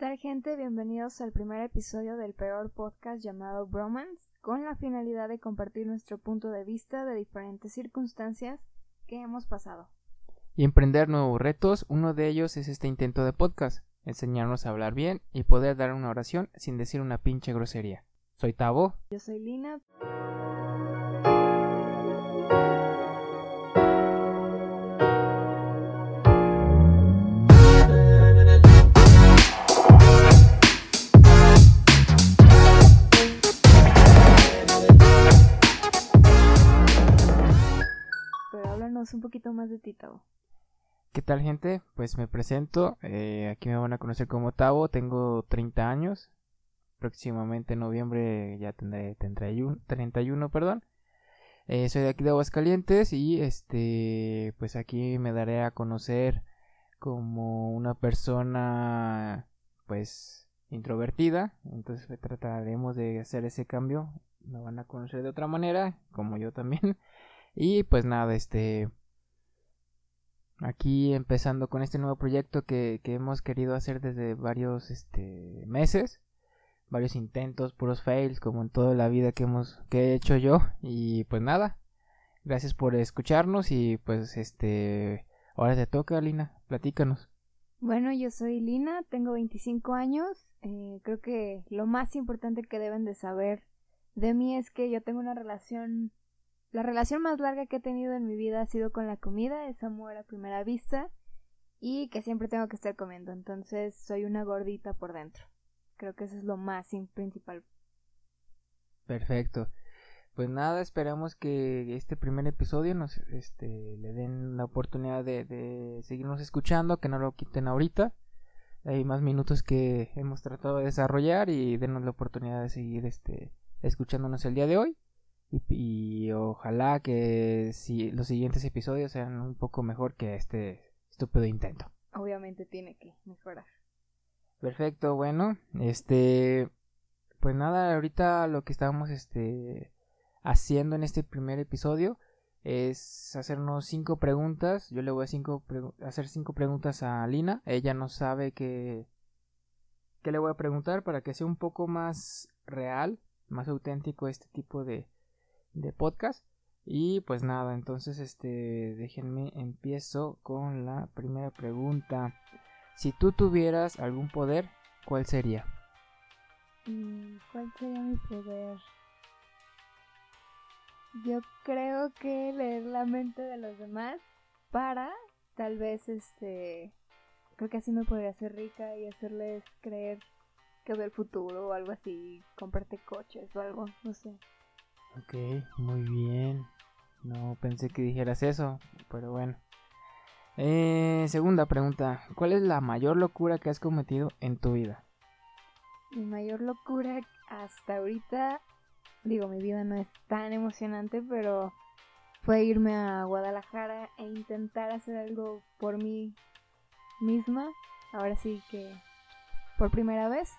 tal gente? Bienvenidos al primer episodio del peor podcast llamado Bromance, con la finalidad de compartir nuestro punto de vista de diferentes circunstancias que hemos pasado. Y emprender nuevos retos, uno de ellos es este intento de podcast, enseñarnos a hablar bien y poder dar una oración sin decir una pinche grosería. Soy Tavo. Yo soy Lina. Un poquito más de ti, Tavo. ¿Qué tal gente? Pues me presento, eh, aquí me van a conocer como Tavo, tengo 30 años, próximamente en noviembre ya tendré 31, 31 perdón. Eh, soy de aquí de Aguascalientes y este pues aquí me daré a conocer como una persona pues introvertida, entonces trataremos de hacer ese cambio, me van a conocer de otra manera, como yo también. Y pues nada, este aquí empezando con este nuevo proyecto que, que hemos querido hacer desde varios este meses varios intentos, puros fails, como en toda la vida que hemos, que he hecho yo. Y pues nada, gracias por escucharnos y pues este, ahora te toca, Lina, platícanos. Bueno, yo soy Lina, tengo 25 años. Eh, creo que lo más importante que deben de saber de mí es que yo tengo una relación, la relación más larga que he tenido en mi vida ha sido con la comida, es amor a primera vista y que siempre tengo que estar comiendo, entonces soy una gordita por dentro. Creo que eso es lo más in- principal. Perfecto. Pues nada, esperamos que este primer episodio nos este, le den la oportunidad de, de seguirnos escuchando, que no lo quiten ahorita. Hay más minutos que hemos tratado de desarrollar y denos la oportunidad de seguir este, escuchándonos el día de hoy. Y, y ojalá que si los siguientes episodios sean un poco mejor que este estúpido intento. Obviamente tiene que mejorar. Perfecto, bueno, este, pues nada, ahorita lo que estábamos, este, haciendo en este primer episodio es hacernos cinco preguntas. Yo le voy a cinco hacer cinco preguntas a Lina. Ella no sabe que, que le voy a preguntar para que sea un poco más real, más auténtico este tipo de, de podcast. Y pues nada, entonces, este, déjenme empiezo con la primera pregunta. Si tú tuvieras algún poder, ¿cuál sería? Mm, ¿Cuál sería mi poder? Yo creo que leer la mente de los demás para tal vez este creo que así me podría hacer rica y hacerles creer que veo el futuro o algo así, comprarte coches o algo, no sé. Ok, muy bien. No pensé que dijeras eso, pero bueno. Eh, segunda pregunta. ¿Cuál es la mayor locura que has cometido en tu vida? Mi mayor locura hasta ahorita, digo, mi vida no es tan emocionante, pero fue irme a Guadalajara e intentar hacer algo por mí misma. Ahora sí que por primera vez,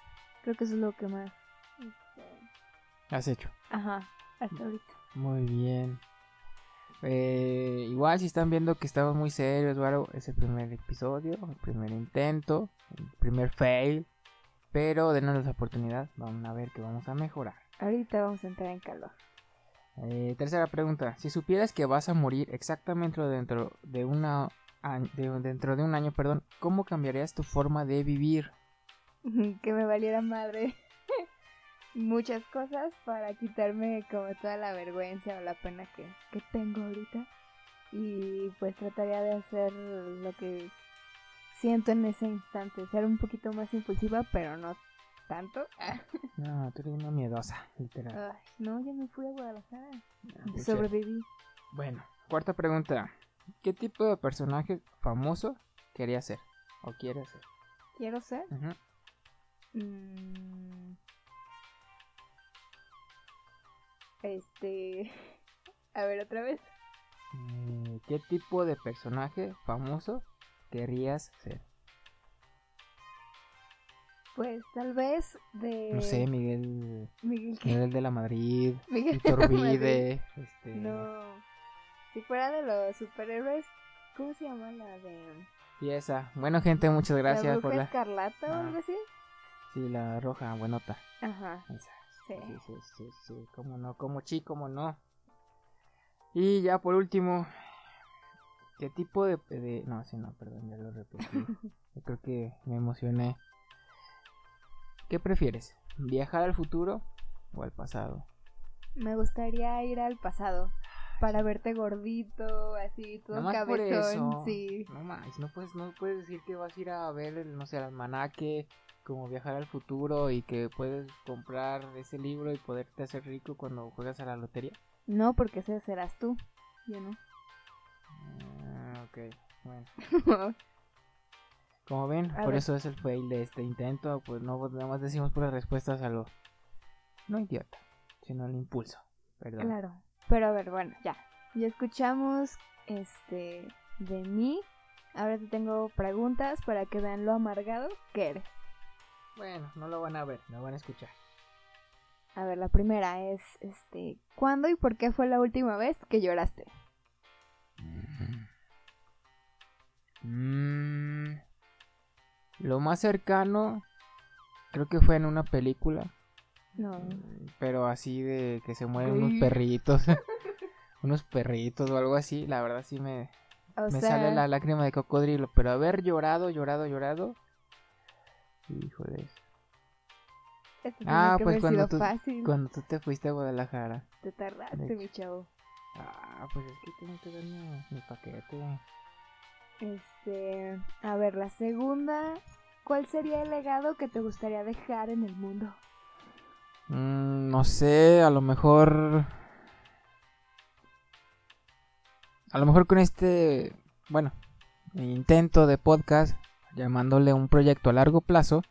creo que eso es lo que más. este, Has hecho. Ajá, hasta ahorita. Muy bien. Eh, igual si están viendo que estamos muy serios, Eduardo, es el primer episodio, el primer intento, el primer fail. Pero denos la oportunidad, vamos a ver que vamos a mejorar. Ahorita vamos a entrar en calor. Eh, tercera pregunta. Si supieras que vas a morir exactamente dentro de una de- dentro de un año, perdón, ¿cómo cambiarías tu forma de vivir? que me valiera madre muchas cosas para quitarme como toda la vergüenza o la pena que, que tengo ahorita. Y pues trataría de hacer lo que siento en ese instante, ser un poquito más impulsiva, pero no tanto. No, tú eres una miedosa, literal. Ay, no, ya me fui a Guadalajara. Ah, pucha. Sobreviví. Bueno, cuarta pregunta. ¿Qué tipo de personaje famoso querías ser? ¿O quieres ser? Quiero ser. Mm, este. A ver, otra vez. Eh, ¿Qué tipo de personaje famoso querrías ser? Pues tal vez de. No sé, Miguel, Miguel, ¿qué? Miguel de la Madrid, Miguel Iturbide, este... No. Si fuera de los superhéroes, ¿cómo se llama la de. Y esa. Bueno, gente, muchas gracias la por la... escarlata o Ah. algo así? Sí, la roja, buenota. Ajá. Esa. Sí. Sí, sí, sí, sí, cómo no, como chi, cómo no. Y ya por último, ¿qué tipo de, de... No, sí, no, perdón, ya lo repetí. Yo creo que me emocioné. ¿Qué prefieres? ¿Viajar al futuro o al pasado? Me gustaría ir al pasado para verte gordito, así, todo Nomás por cabezón, eso. sí. No más, no puedes, no puedes decir que vas a ir a ver, el, no sé, el almanaque, como viajar al futuro y que puedes comprar ese libro y poderte hacer rico cuando juegas a la lotería. No, porque ese serás tú, yo no. Ah, ok, bueno. Como ven, A por ver. eso es el fail de este intento, pues no nada más decimos puras respuestas a lo no idiota, sino al impulso. Perdón. claro. Pero a ver, bueno, ya. Ya escuchamos este de mí. Ahora te tengo preguntas para que vean lo amargado que eres. Bueno, no lo van a ver, lo van a escuchar. A ver, la primera es este, ¿cuándo y por qué fue la última vez que lloraste? Mm, lo más cercano creo que fue en una película, No. pero así de que se mueren unos perritos, unos perritos o algo así. La verdad sí me, O me sea, sale la lágrima de cocodrilo, pero haber llorado, llorado, llorado. Híjole. esto Ah, pues cuando tú, fácil. cuando tú te fuiste a Guadalajara. Te tardaste, mi chavo. Ah, pues es que tengo que dar mi, mi paquete. Este, a ver, la segunda, ¿cuál sería el legado que te gustaría dejar en el mundo? Mm, no sé, a lo mejor. A lo mejor con este, bueno, intento de podcast, llamándole un proyecto a largo plazo,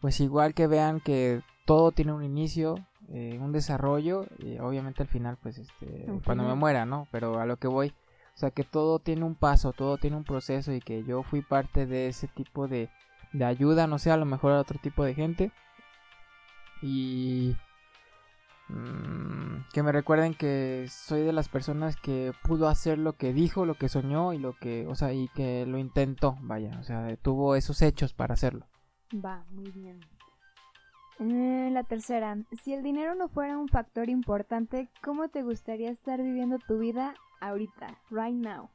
pues igual que vean que todo tiene un inicio, eh, un desarrollo, y obviamente al final, pues este, cuando me muera, ¿no? Pero a lo que voy, o sea, que todo tiene un paso, todo tiene un proceso y que yo fui parte de ese tipo de, de ayuda, no sé, a lo mejor a otro tipo de gente. Y mm, que me recuerden que soy de las personas que pudo hacer lo que dijo, lo que soñó y lo que, o sea, y que lo intentó, vaya, o sea, tuvo esos hechos para hacerlo. Va, muy bien. Eh, la tercera, si el dinero no fuera un factor importante, ¿cómo te gustaría estar viviendo tu vida ahorita, right now?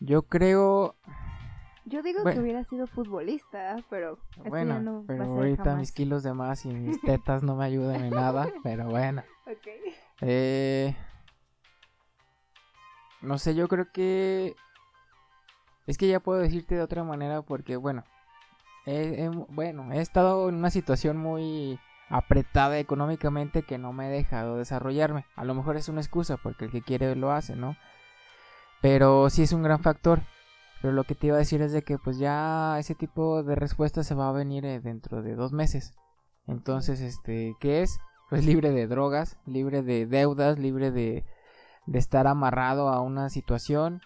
Yo creo, Yo digo Bueno. que hubiera sido futbolista, pero bueno, no pero ahorita jamás. mis kilos de más y mis tetas no me ayudan en nada, pero bueno. Ok. Eh, no sé, yo creo que... Es que ya puedo decirte de otra manera porque, bueno, he, he- bueno, he estado en una situación muy apretada económicamente que no me ha dejado desarrollarme. A lo mejor es una excusa porque el que quiere lo hace, ¿no? Pero sí es un gran factor. Pero lo que te iba a decir es de que pues ya ese tipo de respuesta se va a venir eh, dentro de dos meses. Entonces, este, ¿qué es? Pues libre de drogas, libre de deudas, libre de, de estar amarrado a una situación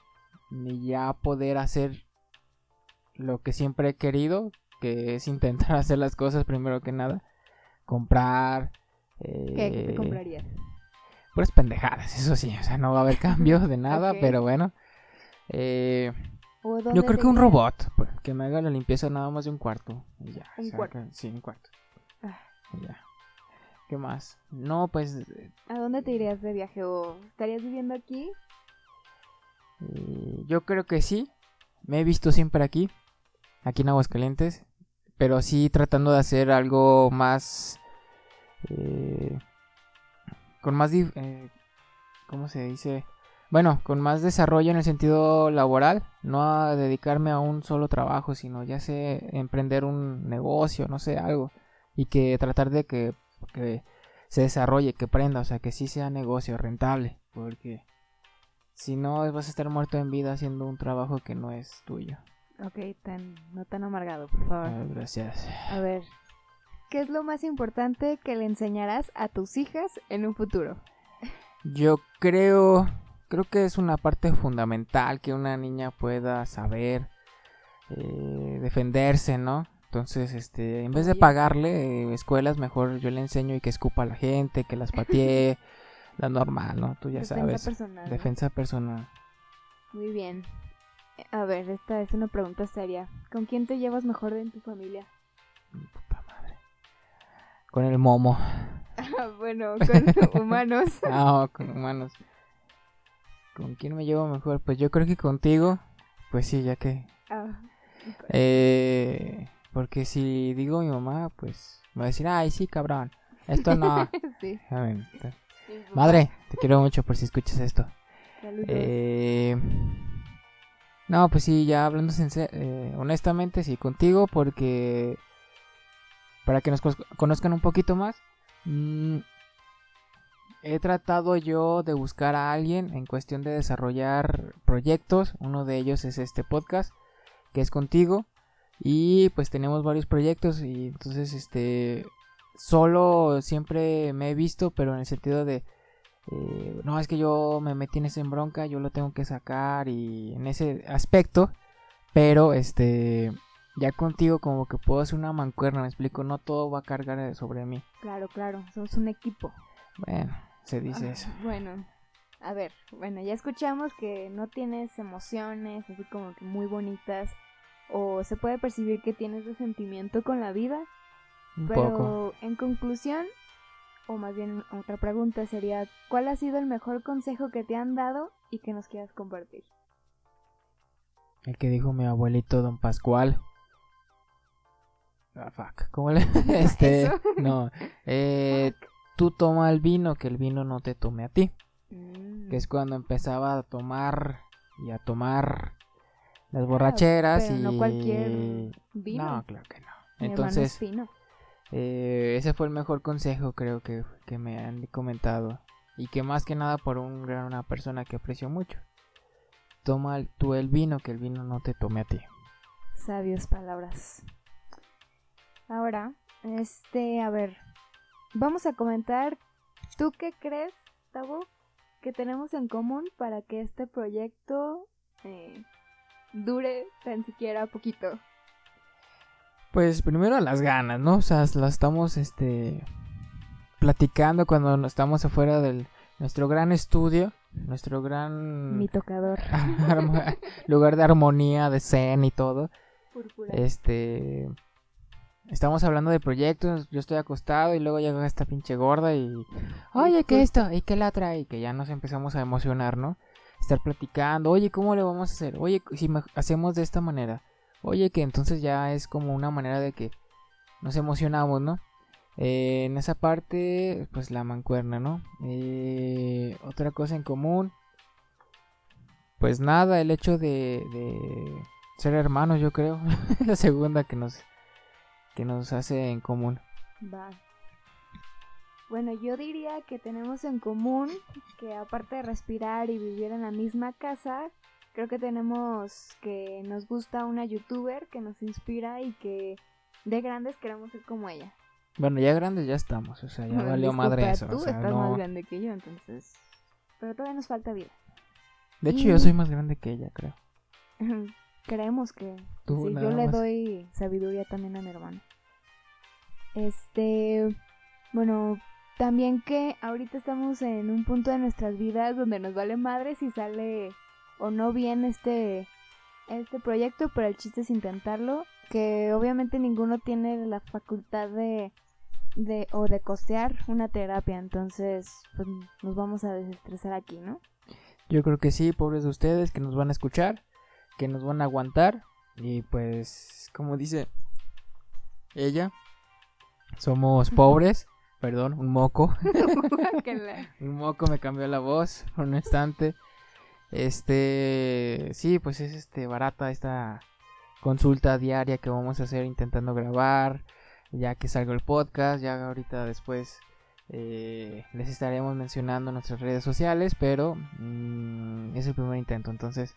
y ya poder hacer lo que siempre he querido, que es intentar hacer las cosas primero que nada, comprar, ¿Qué, ¿Qué te eh, comprarías? puras pendejadas, eso sí, o sea, no va a haber cambio de nada, pero bueno. Eh, ¿O yo creo que un robot, pues, que me haga la limpieza nada más de un cuarto. y ya, Un o sea, cuarto. que- sí, un cuarto. Ah. y ya. ¿Qué más? No, pues eh, ¿A dónde te irías de viaje? ¿O estarías viviendo aquí? eh, yo creo que sí. Me he visto siempre aquí, aquí en Aguascalientes, pero sí tratando de hacer algo más... eh, con más... dif- eh, ¿Cómo se dice? Bueno, con más desarrollo en el sentido laboral, no a dedicarme a un solo trabajo, sino ya sé emprender un negocio, no sé, algo, y que tratar de que, que se desarrolle, que prenda, o sea, que sí sea negocio rentable, porque si no vas a estar muerto en vida haciendo un trabajo que no es tuyo. Ok, tan, no tan amargado, por favor. Ah, gracias. A ver, ¿qué es lo más importante que le enseñarás a tus hijas en un futuro? Yo creo, creo que es una parte fundamental que una niña pueda saber eh, defenderse, ¿no? Entonces, este, en vez de pagarle eh, escuelas, mejor yo le enseño y que escupa a la gente, que las patee, la normal, ¿no? Tú ya Defensa sabes. personal. ¿no? Defensa personal. Muy bien. A ver, esta es una pregunta seria. ¿Con quién te llevas mejor en tu familia? Puta Con el momo. Ah, bueno, con humanos. Ah, con humanos. ¿Con quién me llevo mejor? Pues yo creo que contigo. Pues sí, ya que. Ah, Eh, porque si digo mi mamá, pues me va a decir, ay, sí, cabrón. Esto no. sí. A ver. Madre, te quiero mucho por si escuchas esto. Saludos. Eh, no, pues sí, ya hablando eh, honestamente, sí, contigo, porque para que nos conozcan un poquito más, mm, he tratado yo de buscar a alguien en cuestión de desarrollar proyectos. Uno de ellos es este podcast, que es contigo. Y pues tenemos varios proyectos y entonces este solo siempre me he visto, pero en el sentido de eh, no, es que yo me metí en esa bronca, yo lo tengo que sacar y en ese aspecto, pero este, ya contigo como que puedo hacer una mancuerna, me explico, no todo va a cargar sobre mí. Claro, claro, somos un equipo. Bueno, se dice Ah, eso. Bueno, a ver, bueno, ya escuchamos que no tienes emociones así como que muy bonitas o se puede percibir que tienes resentimiento con la vida, Un pero poco. en conclusión, o más bien otra pregunta sería, ¿cuál ha sido el mejor consejo que te han dado y que nos quieras compartir? El que dijo mi abuelito don Pascual. Ah, fuck. ¿Cómo le.? Este. No. Eh, tú toma el vino, que el vino no te tome a ti. Mm, que es cuando empezaba a tomar y a tomar las borracheras pero y no cualquier vino. no claro que no Mi hermano es entonces fino. eh, ese fue el mejor consejo creo que, que me han comentado y que más que nada por un gran una persona que aprecio mucho toma el- tú el vino que el vino no te tome a ti Sabios palabras. Ahora, este, a ver, vamos a comentar, ¿tú qué crees, Tabo, que tenemos en común para que este proyecto eh, dure tan siquiera poquito? pues primero las ganas no o sea las estamos este platicando cuando estamos afuera del nuestro gran estudio nuestro gran Mi tocador. Lugar de armonía, de zen y todo. Púrpura. Este. Estamos hablando de proyectos, yo estoy acostado y luego llega esta pinche gorda y... Oye, ¿qué esto? ¿Y qué la trae? Y que ya nos empezamos a emocionar, ¿no? Estar platicando, oye, ¿cómo le vamos a hacer? Oye, si me- hacemos de esta manera. Oye, que entonces ya es como una manera de que nos emocionamos, ¿no? Eh, en esa parte, pues la mancuerna, ¿no? Eh, otra cosa en común, pues nada, el hecho de, de ser hermanos, yo creo. la segunda que nos, que nos hace en común. Va. Bueno, yo diría que tenemos en común que aparte de respirar y vivir en la misma casa, creo que tenemos que nos gusta una youtuber que nos inspira y que de grandes queremos ser como ella. Bueno, ya grandes ya estamos, o sea, ya Bueno, valió madre eso. Tú o sea, estás no- más grande que yo, entonces. Pero todavía nos falta vida. De hecho, Y- yo soy más grande que ella, creo. Creemos que Tú sí, yo le más. doy sabiduría también a mi hermano. Este, bueno, también que ahorita estamos en un punto de nuestras vidas donde nos vale madre si sale o no bien este este proyecto, pero el chiste es intentarlo, que obviamente ninguno tiene la facultad de de o de costear una terapia, entonces pues nos vamos a desestresar aquí, ¿no? Yo creo que sí, pobres de ustedes que nos van a escuchar, que nos van a aguantar. Y pues, como dice ella, somos pobres. Perdón, un moco. Un moco me cambió la voz por un instante. Este, sí, pues es este barata esta consulta diaria que vamos a hacer intentando grabar, ya que salga el podcast, ya ahorita después eh, les estaremos mencionando en nuestras redes sociales, pero mm, es el primer intento, entonces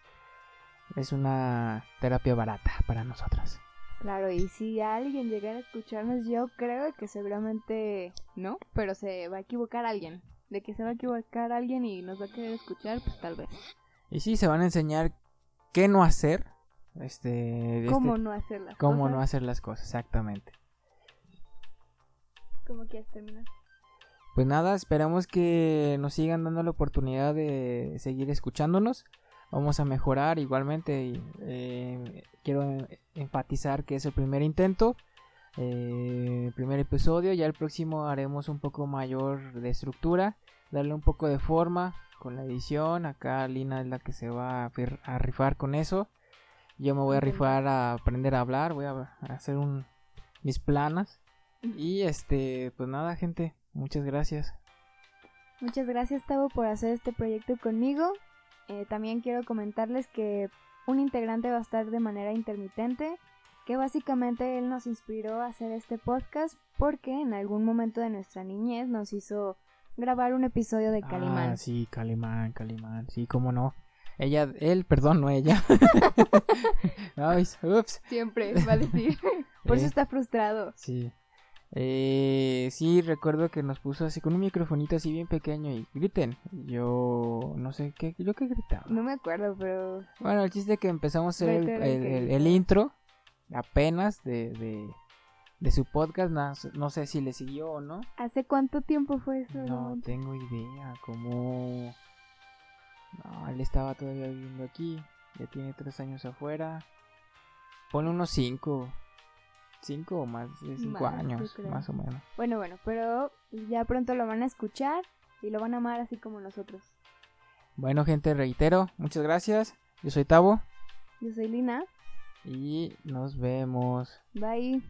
es una terapia barata para nosotras. Claro, y si alguien llegara a escucharnos, yo creo que seguramente no, pero se va a equivocar alguien. De que se va a equivocar alguien y nos va a querer escuchar, pues tal vez. Y sí, se van a enseñar qué no hacer, este, de ¿Cómo este- no hacer las cómo cosas? no hacer las cosas, exactamente. ¿Cómo quieres terminar? Pues nada, esperamos que nos sigan dando la oportunidad de seguir escuchándonos. Vamos a mejorar igualmente. y, eh, quiero enfatizar que es el primer intento. eh, primer episodio. Ya el próximo haremos un poco mayor de estructura, darle un poco de forma con la edición. Acá Lina es la que se va a, rifar con eso. Yo me voy a rifar a aprender a hablar, voy a hacer un, mis planas. Y este, pues nada, gente, muchas gracias. Muchas gracias, Tavo, por hacer este proyecto conmigo. Eh, también quiero comentarles que un integrante va a estar de manera intermitente, que básicamente él nos inspiró a hacer este podcast porque en algún momento de nuestra niñez nos hizo grabar un episodio de Calimán. Ah, sí, Calimán, Calimán, sí, cómo no. Ella, él, perdón, no ella. Ups. Siempre va a decir. Por eso está frustrado. Sí. Eh, sí, recuerdo que nos puso así con un microfonito así bien pequeño y griten. Yo no sé qué, yo qué gritaba. No me acuerdo, pero. Bueno, el chiste que empezamos a hacer el, intro apenas de, de, su podcast. No, sé si le siguió o no. ¿Hace cuánto tiempo fue eso? No tengo idea. Como. No, él estaba todavía viviendo aquí. Ya tiene tres años afuera. Pone unos cinco cinco o más de cinco años, más o menos. Bueno, bueno, pero ya pronto lo van a escuchar y lo van a amar así como nosotros. Bueno, gente, reitero, muchas gracias. Yo soy Tavo. Yo soy Lina. Y nos vemos. Bye.